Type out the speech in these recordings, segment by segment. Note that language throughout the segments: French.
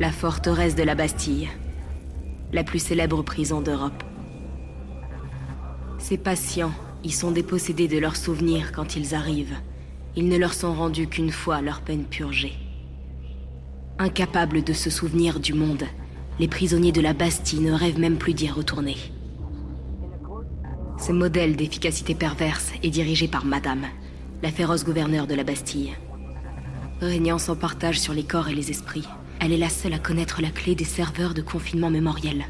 La forteresse de la Bastille. La plus célèbre prison d'Europe. Ces patients y sont dépossédés de leurs souvenirs quand ils arrivent. Ils ne leur sont rendus qu'une fois leur peine purgée. Incapables de se souvenir du monde, les prisonniers de la Bastille ne rêvent même plus d'y retourner. Ce modèle d'efficacité perverse est dirigé par Madame, la féroce gouverneure de la Bastille. Régnant son partage sur les corps et les esprits, elle est la seule à connaître la clé des serveurs de confinement mémoriel.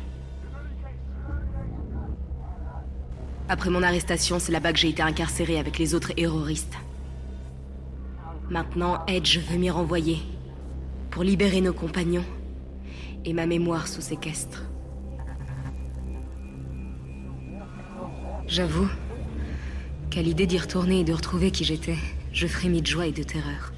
Après mon arrestation, c'est là-bas que j'ai été incarcéré avec les autres terroristes. Maintenant, Edge veut m'y renvoyer. Pour libérer nos compagnons. Et ma mémoire sous séquestre. J'avoue qu'à l'idée d'y retourner et de retrouver qui j'étais, je frémis de joie et de terreur.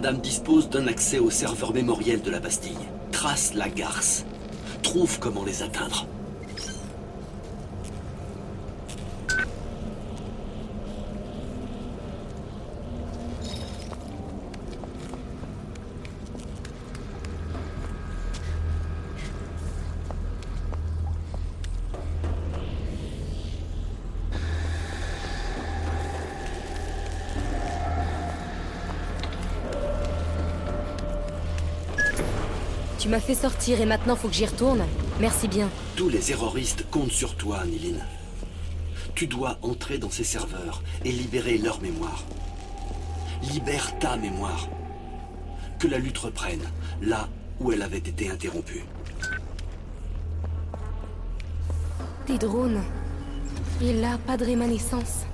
Madame dispose d'un accès au serveur mémoriel de la Bastille. Trace la garce. Trouve comment les atteindre. M'as fait sortir et maintenant faut que j'y retourne Merci bien. Tous les erroristes comptent sur toi, Niline. Tu dois entrer dans ces serveurs et libérer leur mémoire. Libère ta mémoire. Que la lutte reprenne, là où elle avait été interrompue. Des drones. Et là, pas de rémanescence.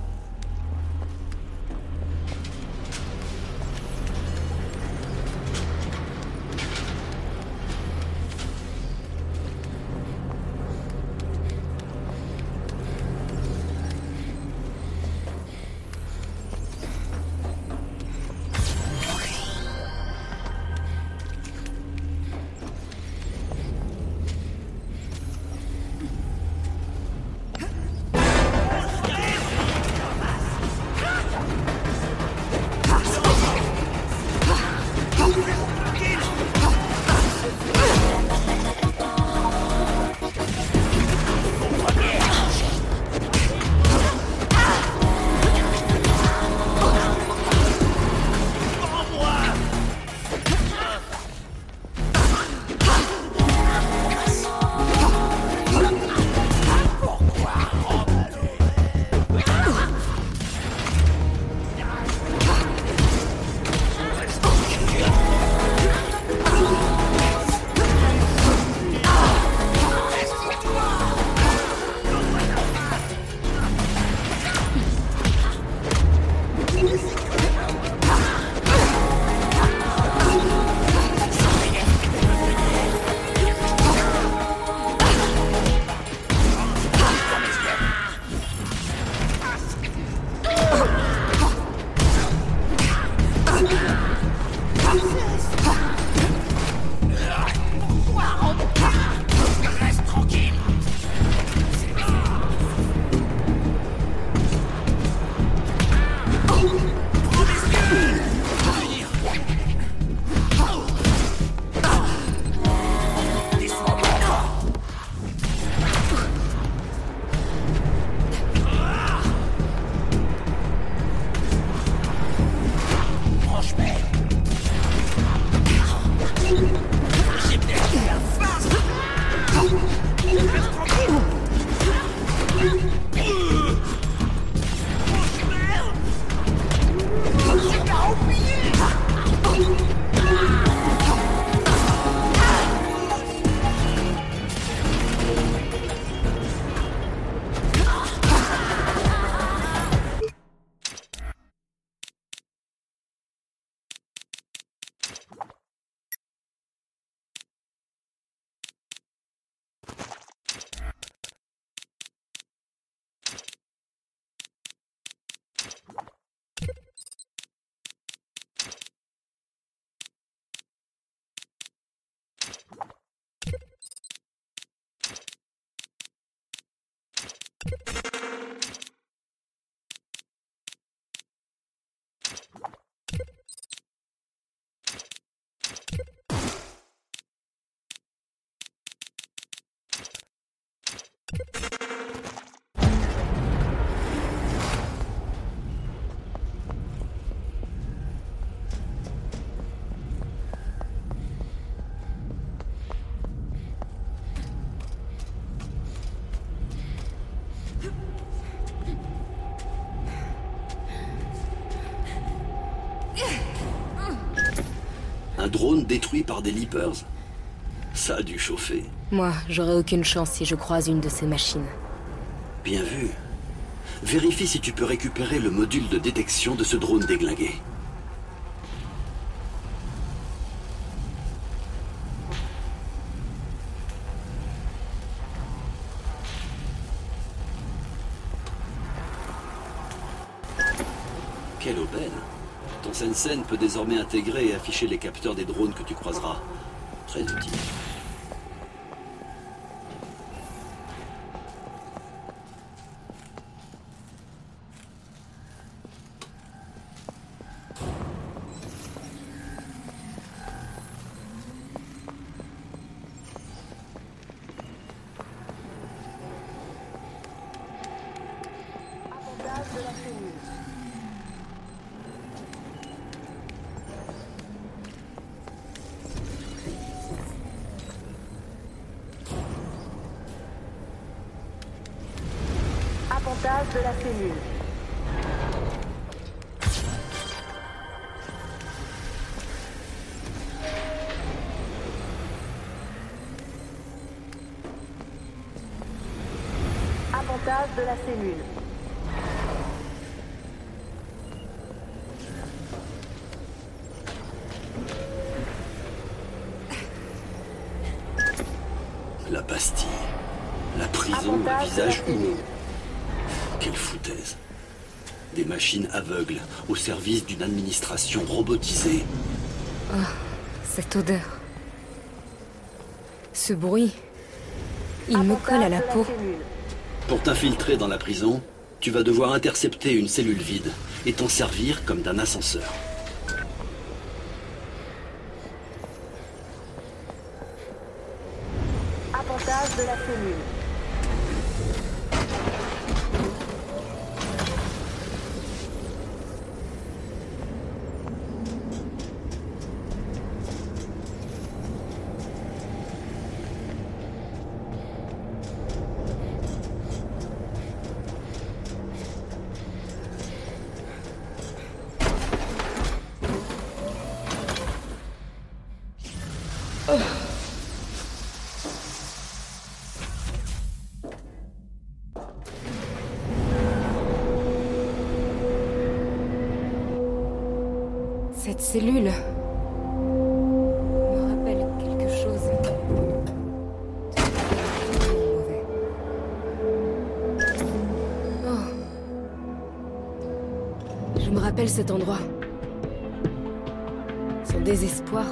Drone détruit par des Leapers Ça a dû chauffer. Moi, j'aurais aucune chance si je croise une de ces machines. Bien vu. Vérifie si tu peux récupérer le module de détection de ce drone déglingué. Sensen peut désormais intégrer et afficher les capteurs des drones que tu croiseras. Très utile. Appontage de la cellule. Appontage de la cellule. La Bastille. La prison, le Appontage de la visage cellule. humain. Quelle foutaise. Des machines aveugles au service d'une administration robotisée. Cette odeur. Ce bruit. Il me colle à la peau. Pour t'infiltrer dans la prison, tu vas devoir intercepter une cellule vide et t'en servir comme d'un ascenseur. Rappelle cet endroit. Son désespoir.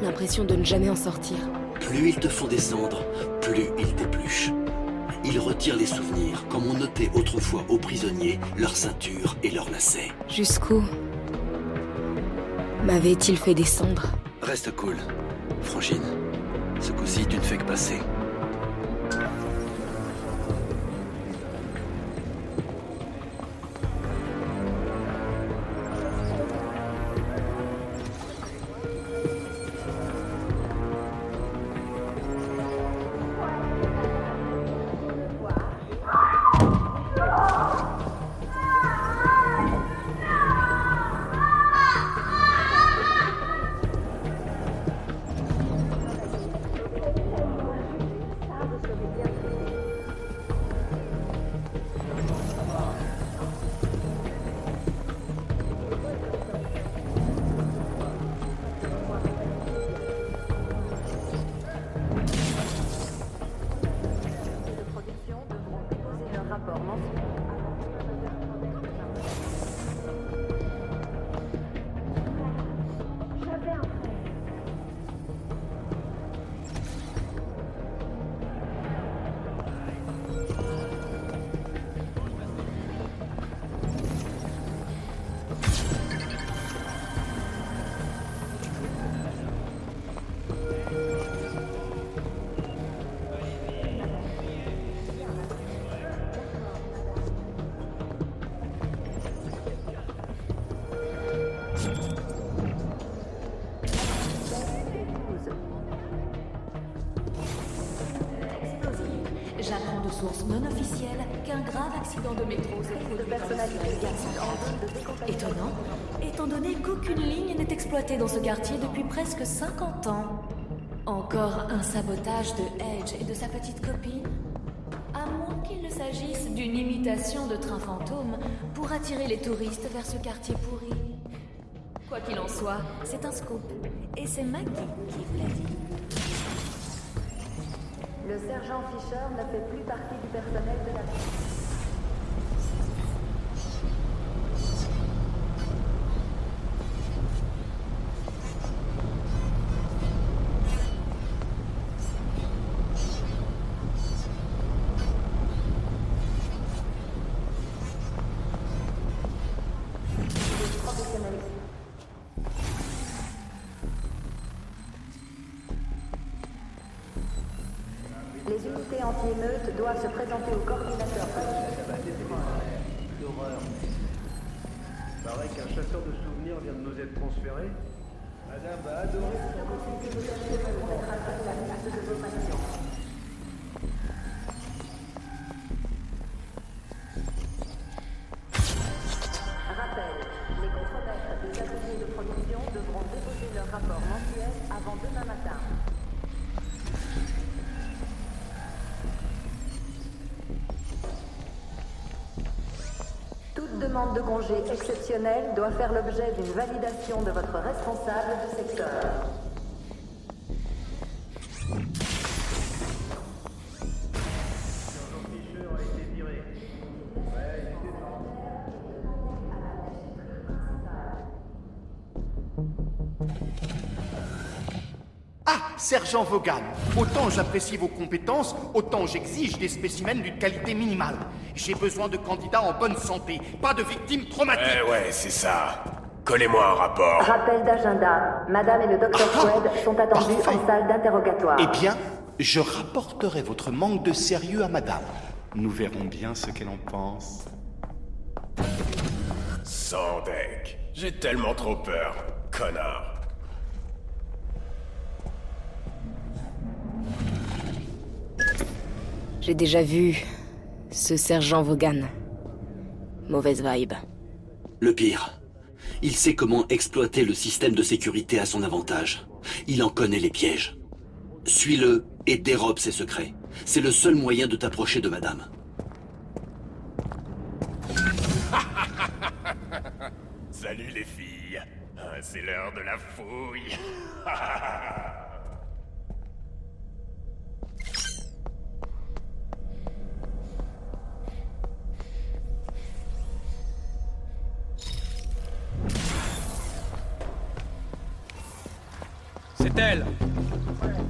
L'impression de ne jamais en sortir. Plus ils te font descendre, plus ils t'épluchent. Ils retirent les souvenirs, comme on notait autrefois aux prisonniers leur ceinture et leurs lacets. Jusqu'où m'avait-il fait descendre? Reste cool, Frangine. Ce coup-ci, tu ne fais que passer. Qu'un grave accident de métro. Étonnant, étant donné qu'aucune ligne n'est exploitée dans ce quartier depuis presque 50 ans. Encore un sabotage de Edge et de sa petite copine À moins qu'il ne s'agisse d'une imitation de train fantôme pour attirer les touristes vers ce quartier pourri. Quoi qu'il en soit, c'est un scoop. Et c'est Maggie qui l'a dit. Le sergent Fisher ne fait plus partie du personnel de la anti-émeutes doivent se présenter au coordinateur. Demande de congé exceptionnel doit faire l'objet d'une validation de votre responsable du secteur. Ah, sergent Vaughan, autant j'apprécie vos compétences, autant j'exige des spécimens d'une qualité minimale. J'ai besoin de candidats en bonne santé, pas de victimes traumatiques. Eh ouais, c'est ça. Collez-moi un rapport. Rappel d'agenda. Madame et le docteur Ah, Fred sont attendus parfait. en salle d'interrogatoire. Eh bien, je rapporterai votre manque de sérieux à madame. Nous verrons bien ce qu'elle en pense. Sans deck. J'ai tellement trop peur. Connard. J'ai déjà vu ce sergent Vaughan. Mauvaise vibe. Le pire, il sait comment exploiter le système de sécurité à son avantage. Il en connaît les pièges. Suis-le et dérobe ses secrets. C'est le seul moyen de t'approcher de madame. Salut les filles. Ah, C'est l'heure de la fouille. C'est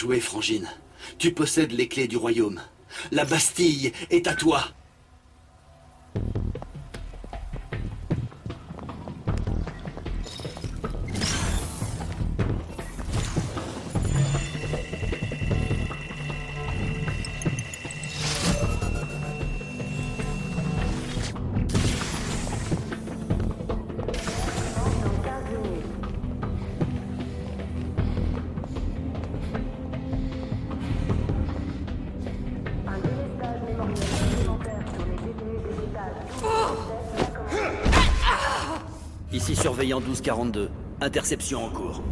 joué, Frangine. Tu possèdes les clés du royaume. La Bastille est à toi. Surveillant 1242. Interception en cours.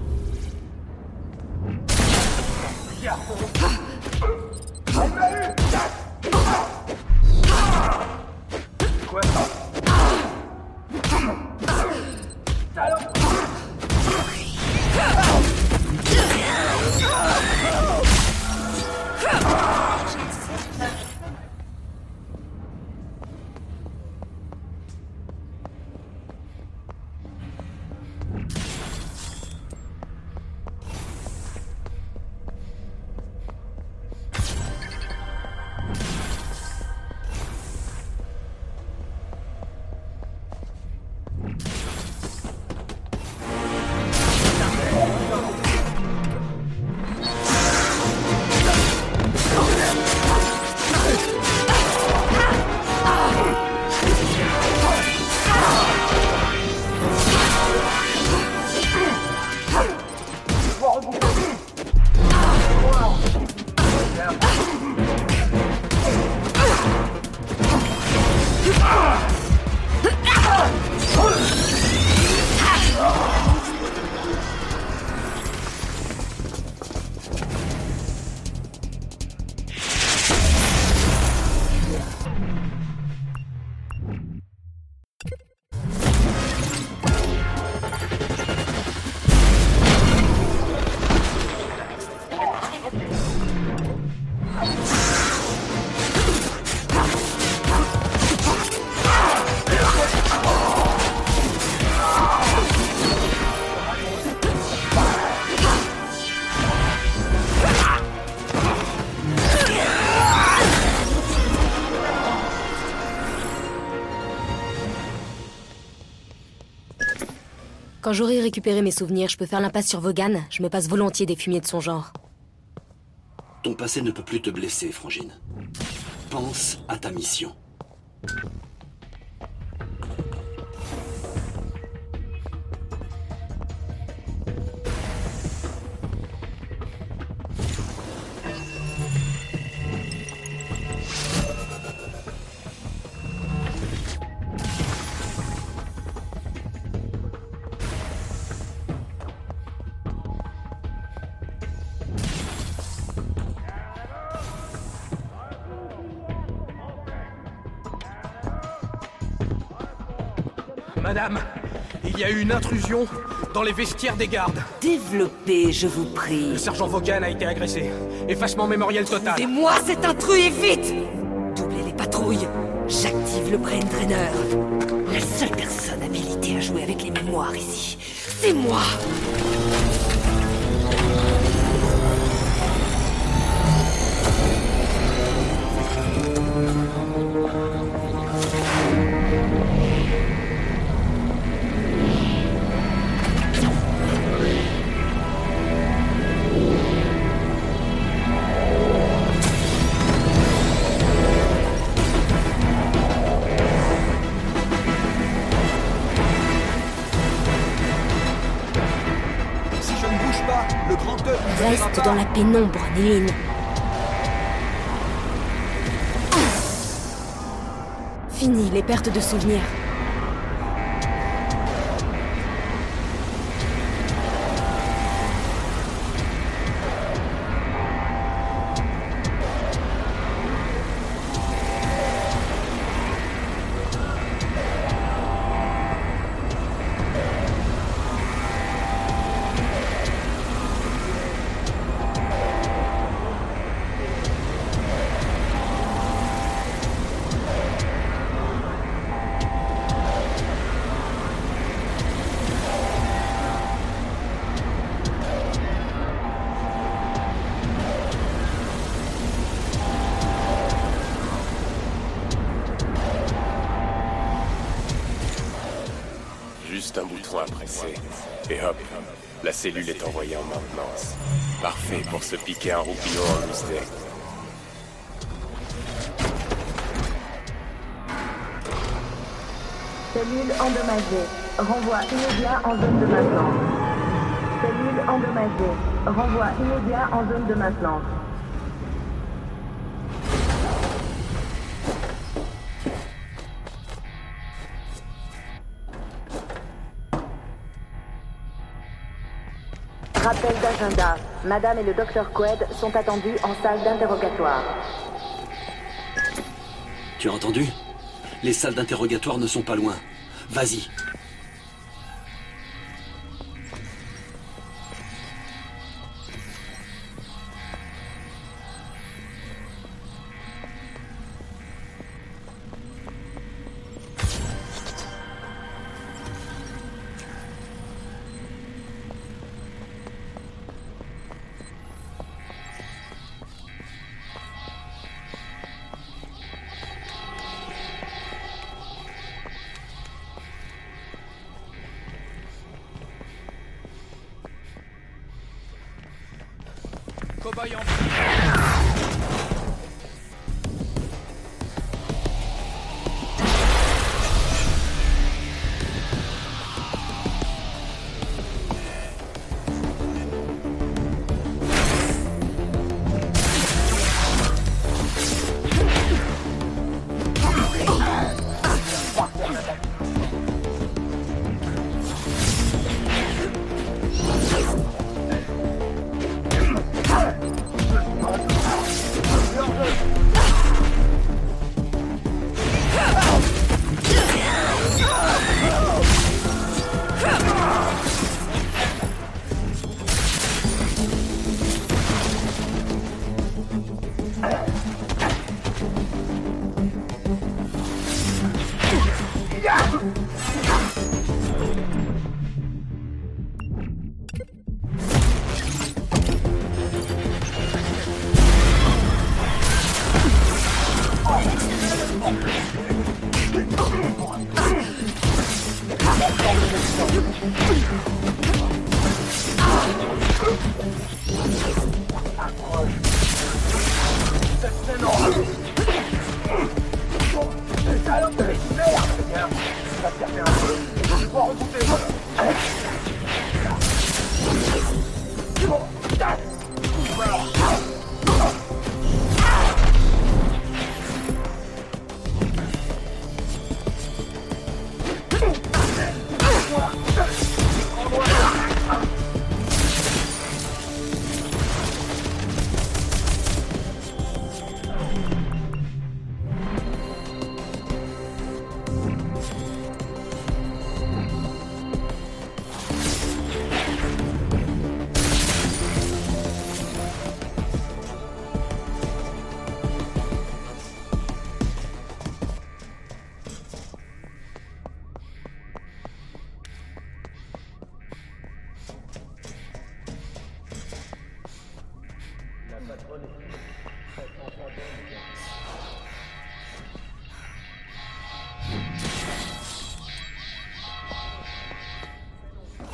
来る! Quand j'aurai récupéré mes souvenirs, je peux faire l'impasse sur Vaughan. Je me passe volontiers des fumiers de son genre. Ton passé ne peut plus te blesser, Frangine. Pense à ta mission. Madame, il y a eu une intrusion dans les vestiaires des gardes. Développez, je vous prie. Le sergent Vaughan a été agressé. Effacement mémoriel total. C'est moi cet intrus et vite Doublez les patrouilles. J'active le brain trainer. La seule personne habilitée à jouer avec les mémoires ici, c'est moi pénombre, Néline. Fini les pertes de souvenirs. Se piquer un roupillon en loose-day. Cellule endommagée. Renvoi immédiat en zone de maintenance. Cellule endommagée. Renvoi immédiat en zone de maintenance. Rappel d'agenda. Madame et le docteur Qued sont attendus en salle d'interrogatoire. Tu as entendu? Les salles d'interrogatoire ne sont pas loin. Vas-y.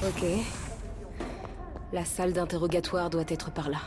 Ok. La salle d'interrogatoire doit être par là.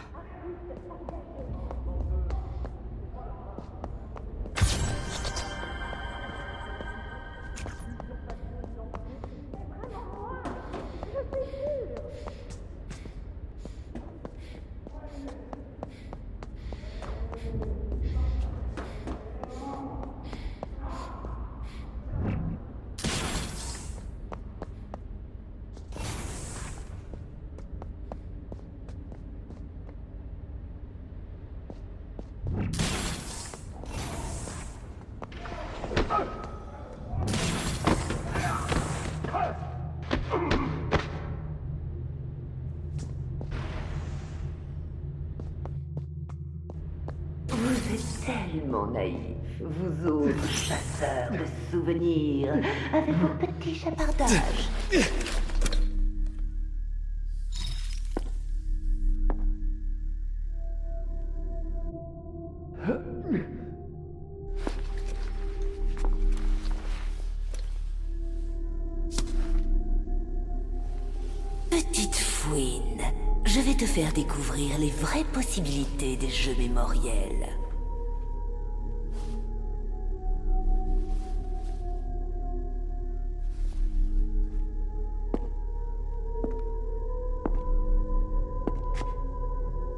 Possibilités des jeux mémoriels.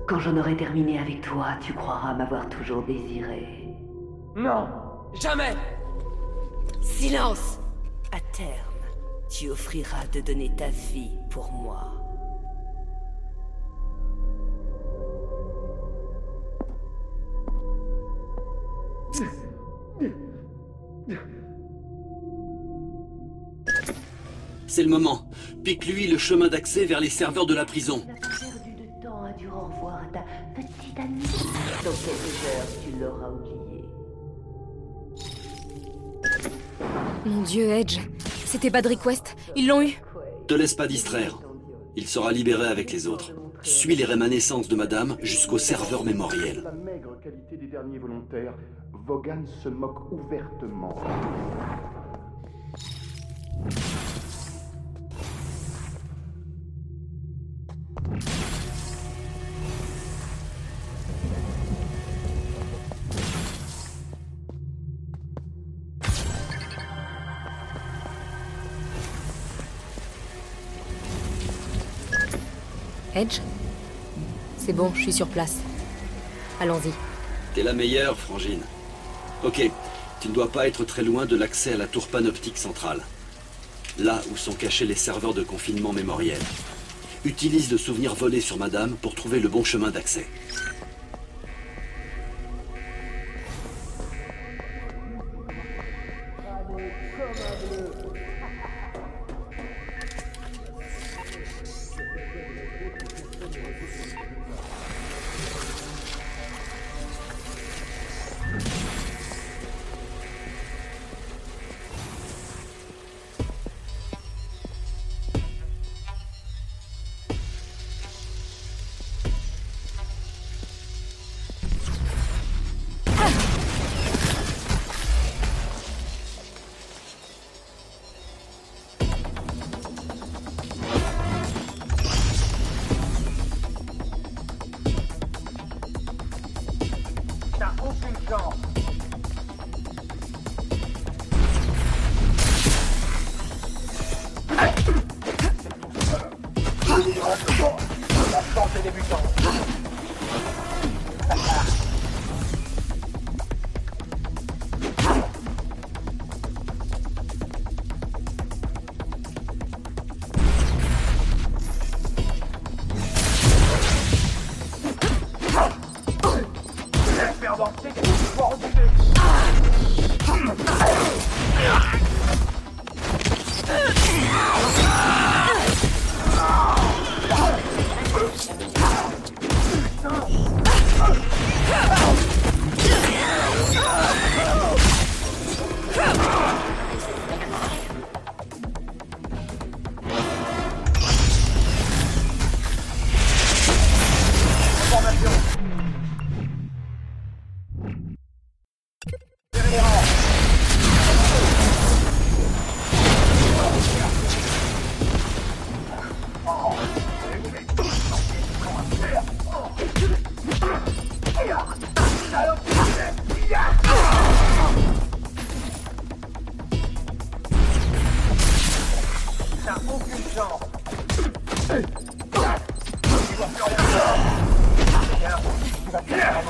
Quand j'en aurai terminé avec toi, tu croiras m'avoir toujours désiré. Non Jamais Silence À terme, tu offriras de donner ta vie pour moi. C'est le moment. Pique-lui le chemin d'accès vers les serveurs de la prison. Dans quelques heures, tu l'auras oublié. Mon dieu, Edge. C'était Badrick West. Ils l'ont eu. Te laisse pas distraire. Il sera libéré avec les autres. Suis les rémanescences de madame jusqu'au serveur mémoriel. La Vaughan se moque ouvertement. Edge C'est bon, je suis sur place. Allons-y. T'es la meilleure, Frangine. Ok, tu ne dois pas être très loin de l'accès à la tour panoptique centrale. Là où sont cachés les serveurs de confinement mémoriel. Utilise le souvenir volé sur madame pour trouver le bon chemin d'accès. Yeah.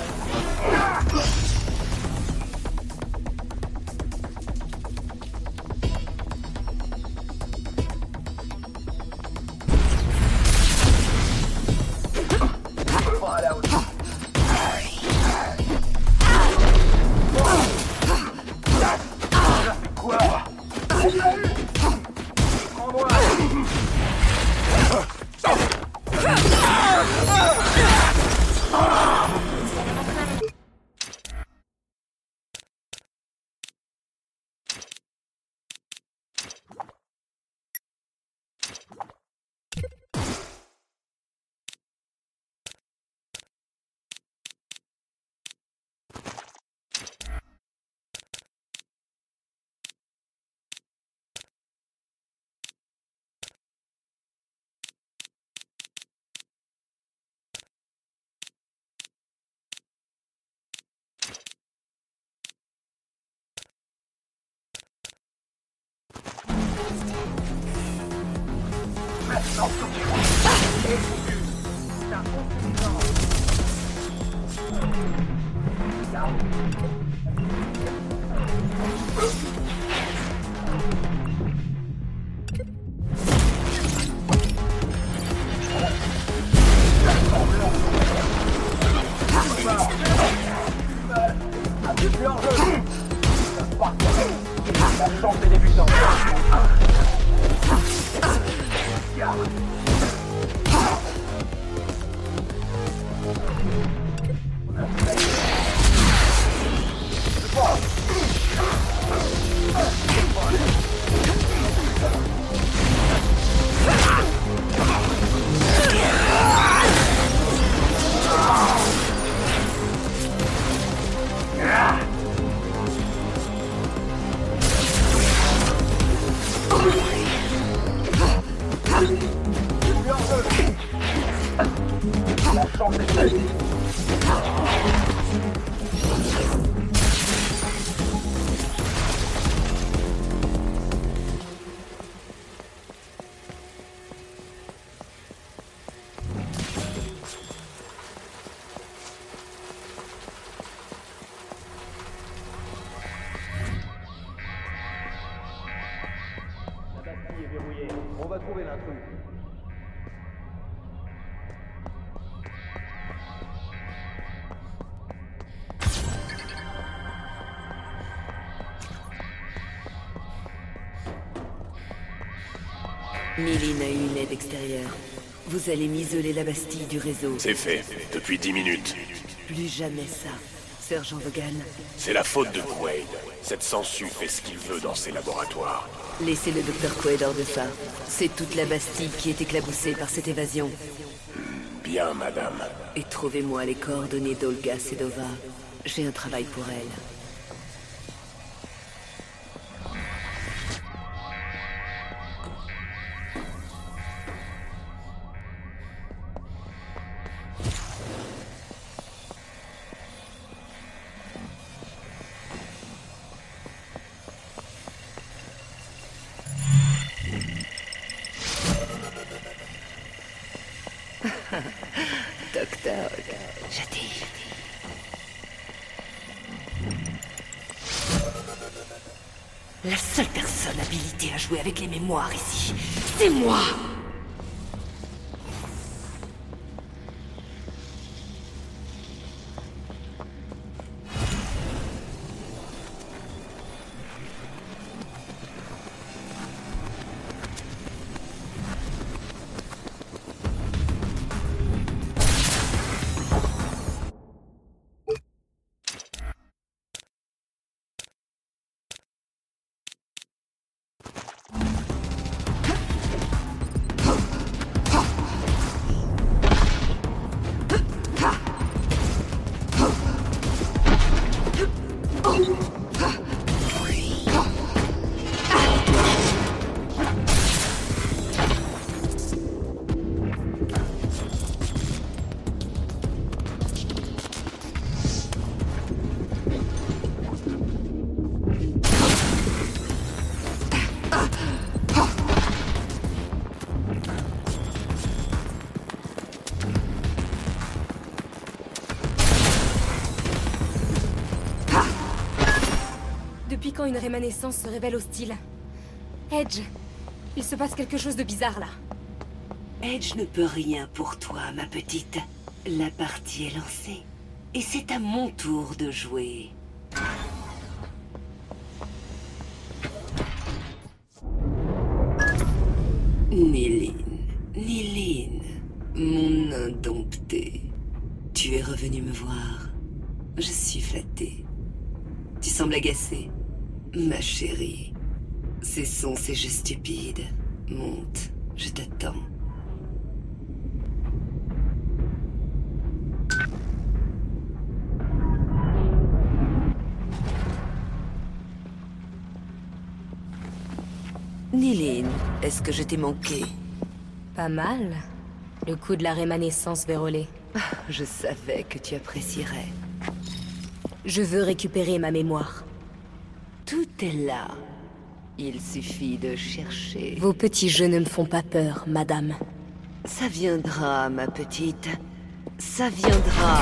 Plus Méline a eu une aide extérieure. Vous allez m'isoler la Bastille du réseau. C'est fait, depuis dix minutes. Plus jamais ça. Sergent Vogan, C'est la faute de Quaid. Cette sangsue fait ce qu'il veut dans ses laboratoires. laissez le docteur Quaid hors de ça. C'est toute la Bastille qui est éclaboussée par cette évasion. Bien, madame. Et trouvez-moi les coordonnées d'Olga Sedova. J'ai un travail pour elle. Habilitée à jouer avec les mémoires ici, c'est moi une rémanescence se révèle hostile Edge, il se passe quelque chose de bizarre là. Edge ne peut rien pour toi, ma petite. La partie est lancée. Et c'est à mon tour de jouer. Néline, Néline, mon indompté. Tu es revenu me voir. Je suis flattée. Tu sembles agacée. Ma chérie. Cessons ces jeux stupides. Monte, je t'attends. Néline, est-ce que je t'ai manqué? Pas mal. Le coup de la rémanescence vérolée. Je savais que tu apprécierais. Je veux récupérer ma mémoire. Tout est là. Il suffit de chercher. Vos petits jeux ne me font pas peur, madame. Ça viendra, ma petite. Ça viendra.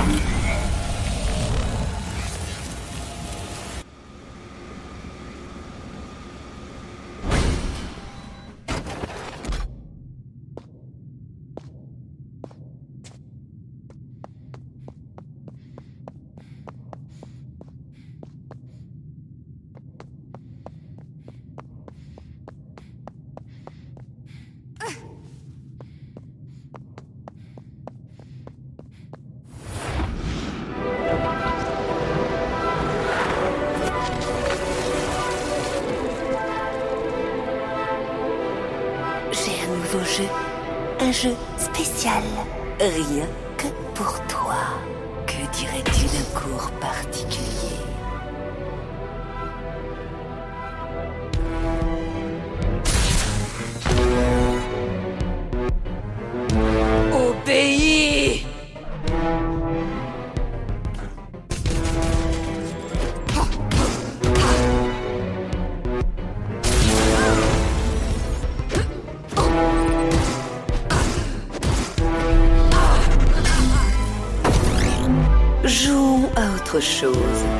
D'un chose.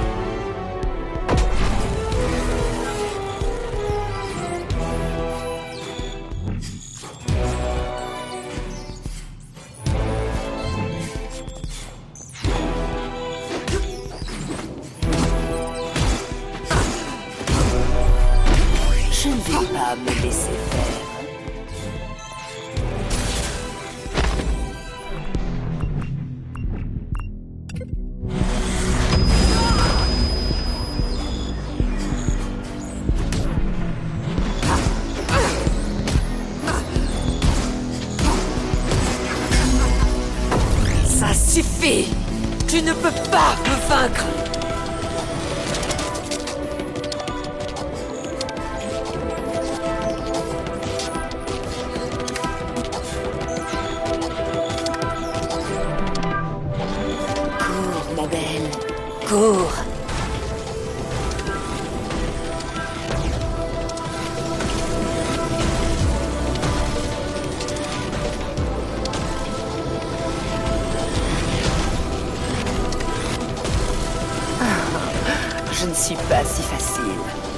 je ne suis pas si facile.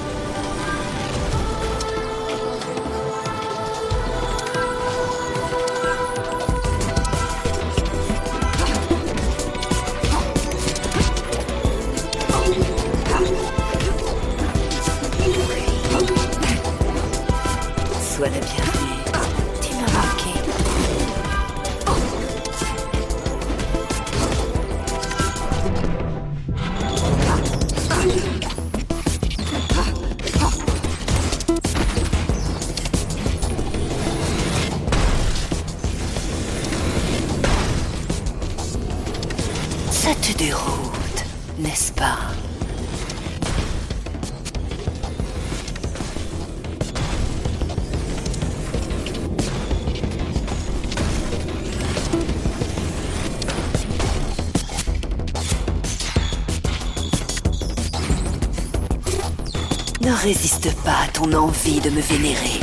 résiste pas à ton envie de me vénérer.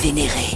vénérer.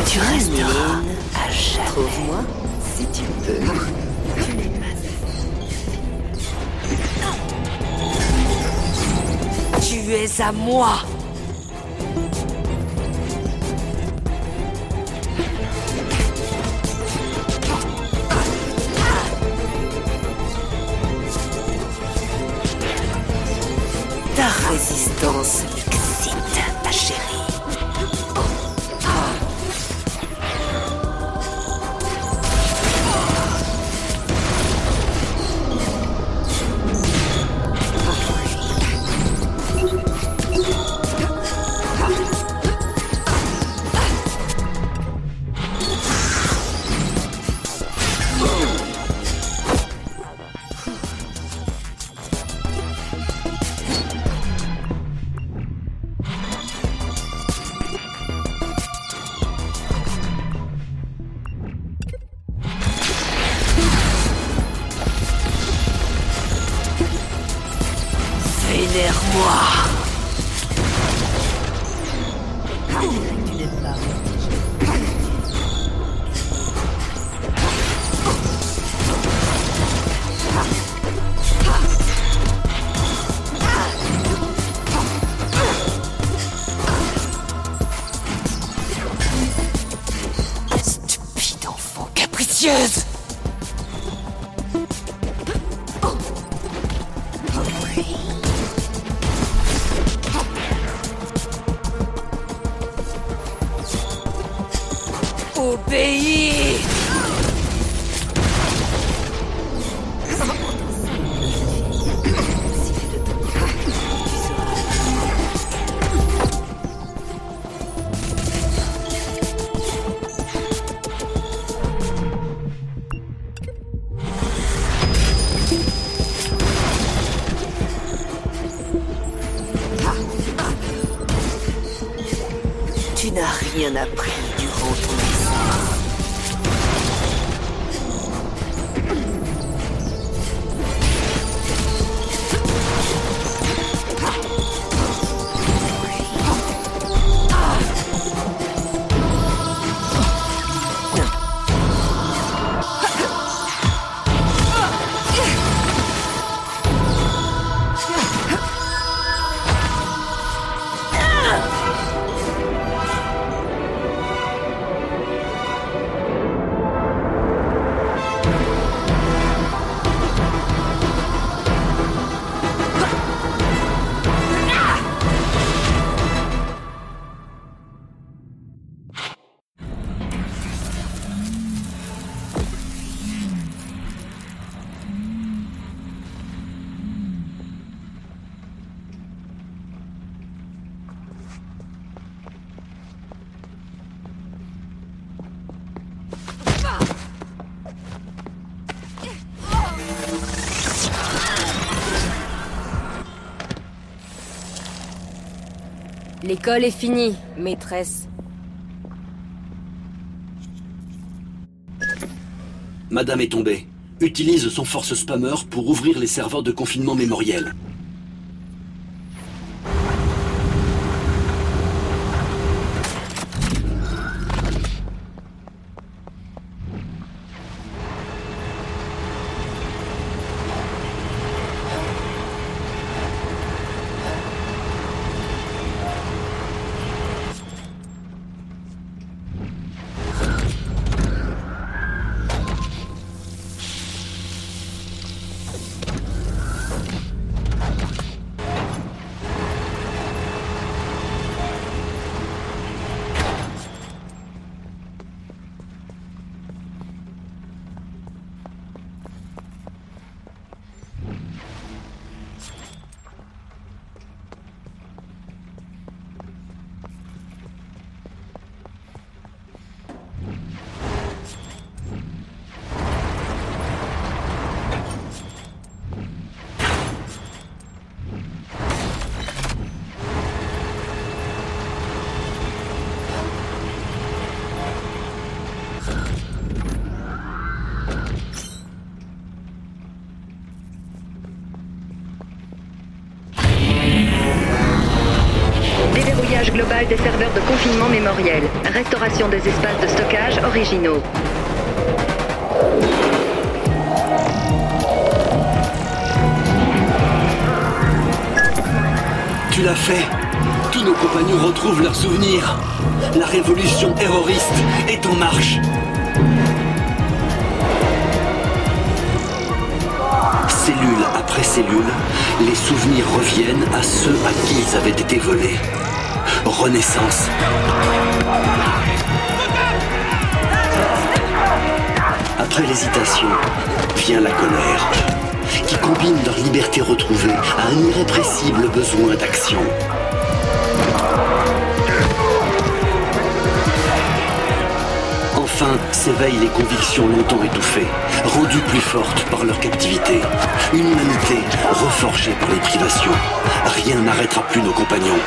que tu resteras à jamais. Trouve-moi si tu peux. Tu n'es pas. Es à moi. Ta résistance UBI! L'école est finie, maîtresse. Madame est tombée. Utilise son force spammer pour ouvrir les serveurs de confinement mémoriel. En marche. Cellule après cellule, les souvenirs reviennent à ceux à qui ils avaient été volés. Renaissance. Après l'hésitation, vient la colère, qui combine leur liberté retrouvée à un irrépressible besoin d'action. Enfin s'éveillent les convictions longtemps étouffées, rendues plus fortes par leur captivité. Une humanité reforgée par les privations. Rien n'arrêtera plus nos compagnons.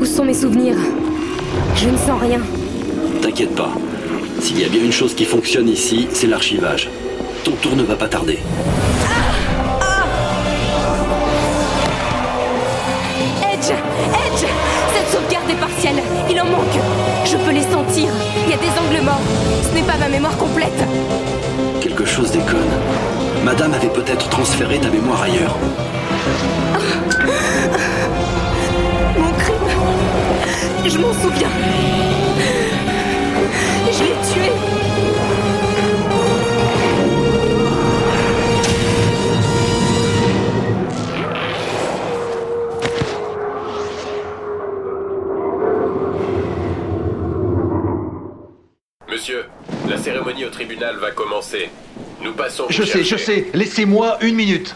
Où sont mes souvenirs? Je ne sens rien. T'inquiète pas. S'il y a bien une chose qui fonctionne ici, c'est l'archivage. Ton tour ne va pas tarder. Des angles morts. Ce n'est pas ma mémoire complète. Quelque chose déconne. Madame avait peut-être transféré ta mémoire ailleurs. Mon crime Je m'en souviens. Va commencer. Nous passons. Je sais, je sais. Laissez-moi une minute.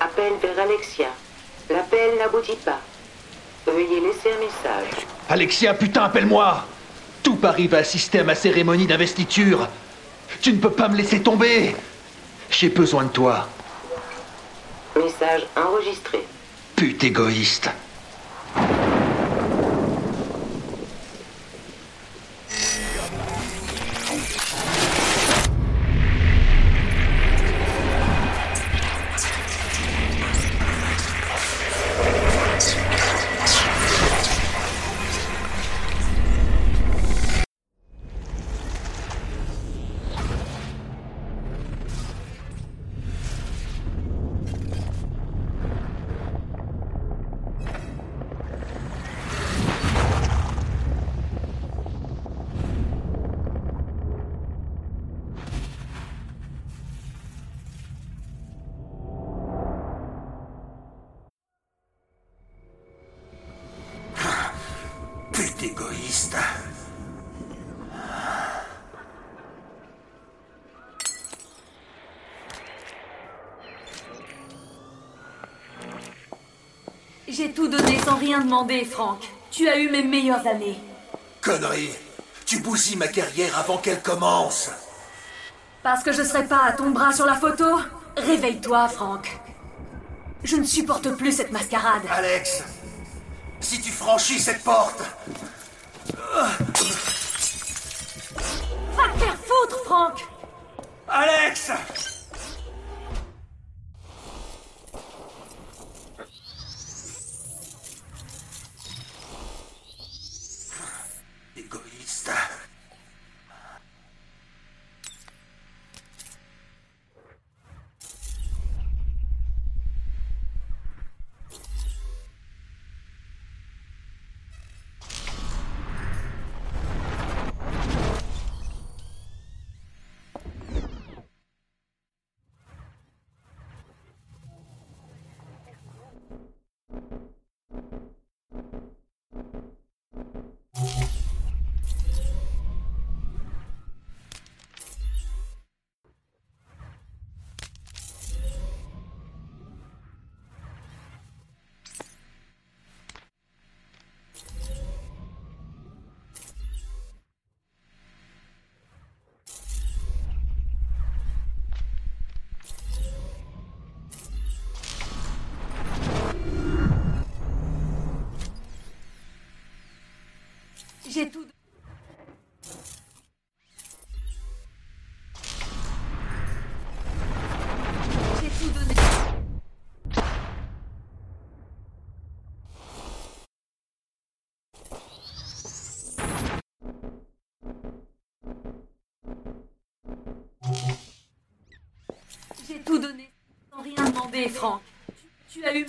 Appel vers Alexia. L'appel n'aboutit pas. Veuillez laisser un message. Alexia, putain, appelle-moi Tout Paris va assister à ma cérémonie d'investiture. Tu ne peux pas me laisser tomber. J'ai besoin de toi. Message enregistré. Pute égoïste. Rien demander, Franck. Tu as eu mes meilleures années. Connerie. Tu bousilles ma carrière avant qu'elle commence. Parce que je serai pas à ton bras sur la photo? Réveille-toi, Franck. Je ne supporte plus cette mascarade. Alex, si tu franchis cette porte, Va te faire foutre, Franck J'ai tout. J'ai tout donné. J'ai tout donné sans rien demander, Franck. Tu, as eu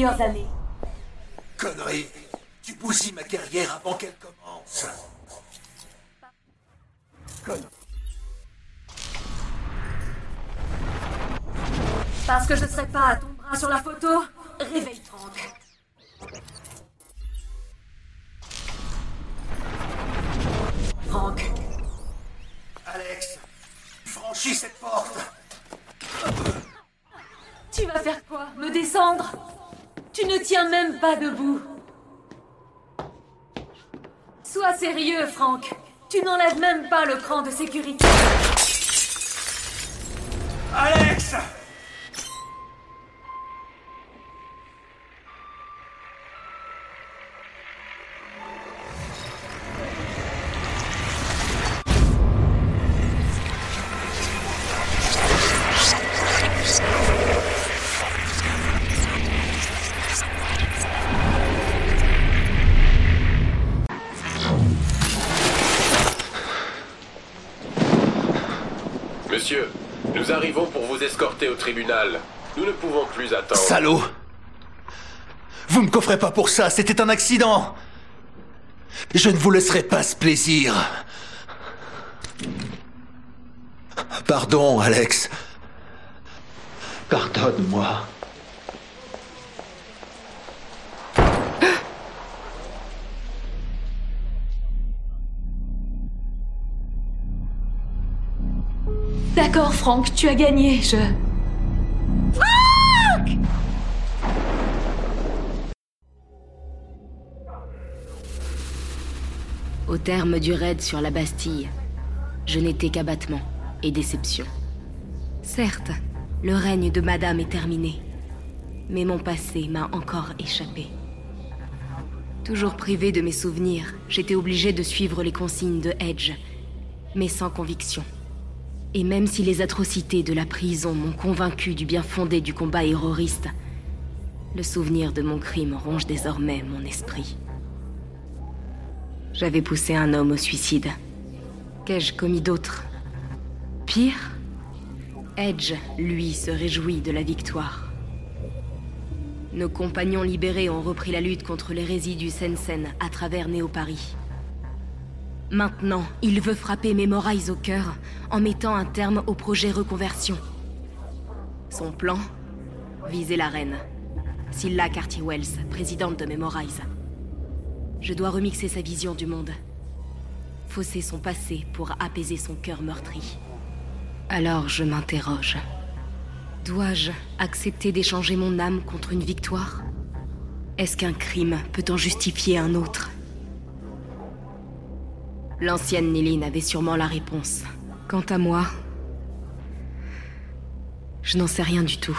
meilleures années. Connerie. Tu bousilles ma carrière avant qu'elle commence. Parce que je serai pas à ton bras sur la photo Réveille Franck. Franck, Alex Franchis cette porte. Tu vas faire quoi? Me descendre? Tu ne tiens même pas debout. Sois sérieux, Franck. Tu n'enlèves même pas le cran de sécurité. Alex au tribunal. Nous ne pouvons plus attendre. Salaud Vous me coffrez pas pour ça, c'était un accident Je ne vous laisserai pas ce plaisir. Pardon, Alex. Pardonne-moi. D'accord, Franck, tu as gagné. Je. Au terme du raid sur la Bastille, je n'étais qu'abattement et déception. Certes, le règne de Madame est terminé, mais mon passé m'a encore échappé. Toujours privé de mes souvenirs, j'étais obligé de suivre les consignes de Edge, mais sans conviction. Et même si les atrocités de la prison m'ont convaincu du bien fondé du combat héroïste, le souvenir de mon crime ronge désormais mon esprit. J'avais poussé un homme au suicide. Qu'ai-je commis d'autre? Pire Edge, lui, se réjouit de la victoire. Nos compagnons libérés ont repris la lutte contre l'hérésie du Sensen à travers Néo-Paris. Maintenant, il veut frapper Memorize au cœur en mettant un terme au projet reconversion. Son plan? Viser la reine. Scylla Carty-Wells, présidente de Memorize. Je dois remixer sa vision du monde. Fausser son passé pour apaiser son cœur meurtri. Alors je m'interroge. Dois-je accepter d'échanger mon âme contre une victoire? Est-ce qu'un crime peut en justifier un autre? L'ancienne Néline avait sûrement la réponse. Quant à moi, je n'en sais rien du tout.